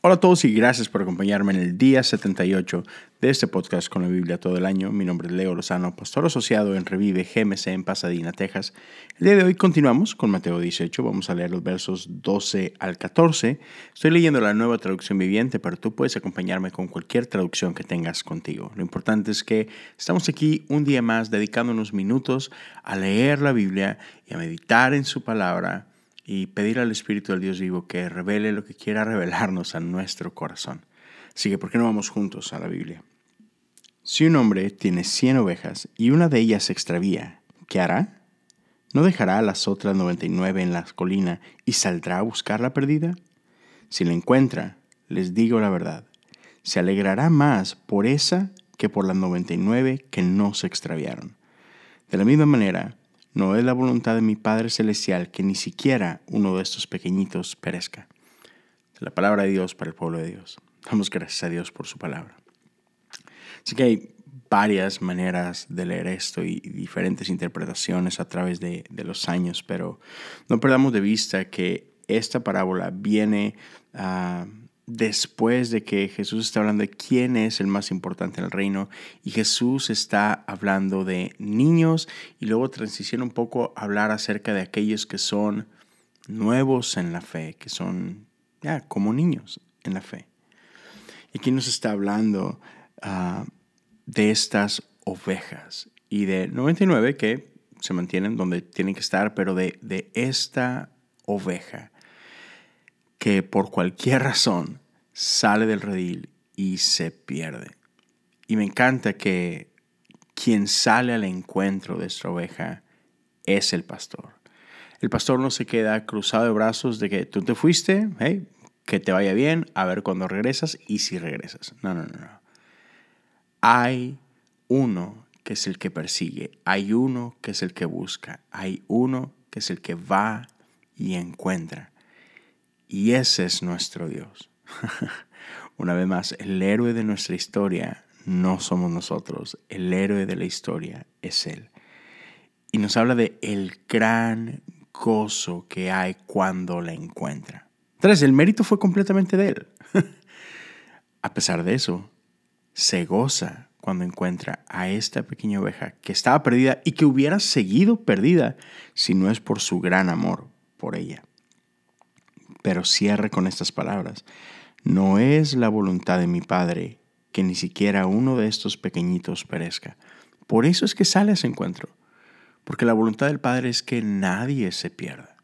Hola a todos y gracias por acompañarme en el día 78 de este podcast con la Biblia todo el año. Mi nombre es Leo Lozano, pastor asociado en Revive GMC en Pasadena, Texas. El día de hoy continuamos con Mateo 18. Vamos a leer los versos 12 al 14. Estoy leyendo la nueva traducción viviente, pero tú puedes acompañarme con cualquier traducción que tengas contigo. Lo importante es que estamos aquí un día más dedicando unos minutos a leer la Biblia y a meditar en su palabra y pedir al Espíritu del Dios vivo que revele lo que quiera revelarnos a nuestro corazón. Así que, ¿por qué no vamos juntos a la Biblia? Si un hombre tiene cien ovejas y una de ellas se extravía, ¿qué hará? ¿No dejará a las otras 99 en la colina y saldrá a buscar la perdida? Si la encuentra, les digo la verdad, se alegrará más por esa que por las 99 que no se extraviaron. De la misma manera, no es la voluntad de mi Padre Celestial que ni siquiera uno de estos pequeñitos perezca. La palabra de Dios para el pueblo de Dios. Damos gracias a Dios por su palabra. Así que hay varias maneras de leer esto y diferentes interpretaciones a través de, de los años, pero no perdamos de vista que esta parábola viene a después de que Jesús está hablando de quién es el más importante en el reino y Jesús está hablando de niños y luego transiciona un poco a hablar acerca de aquellos que son nuevos en la fe, que son ya como niños en la fe. Y aquí nos está hablando ah, de estas ovejas y de 99 que se mantienen donde tienen que estar, pero de, de esta oveja que por cualquier razón sale del redil y se pierde. Y me encanta que quien sale al encuentro de esta oveja es el pastor. El pastor no se queda cruzado de brazos de que tú te fuiste, que te vaya bien, a ver cuando regresas y si regresas. No, no, no, no. Hay uno que es el que persigue, hay uno que es el que busca, hay uno que es el que va y encuentra. Y ese es nuestro Dios. Una vez más, el héroe de nuestra historia no somos nosotros, el héroe de la historia es Él. Y nos habla de el gran gozo que hay cuando la encuentra. Entonces, el mérito fue completamente de Él. a pesar de eso, se goza cuando encuentra a esta pequeña oveja que estaba perdida y que hubiera seguido perdida si no es por su gran amor por ella pero cierre con estas palabras. No es la voluntad de mi Padre que ni siquiera uno de estos pequeñitos perezca. Por eso es que sale a ese encuentro, porque la voluntad del Padre es que nadie se pierda.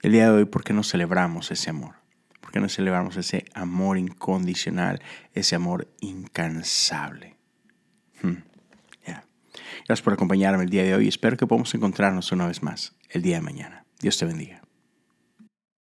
El día de hoy, ¿por qué no celebramos ese amor? ¿Por qué no celebramos ese amor incondicional, ese amor incansable? Hmm, Gracias por acompañarme el día de hoy. Espero que podamos encontrarnos una vez más el día de mañana. Dios te bendiga.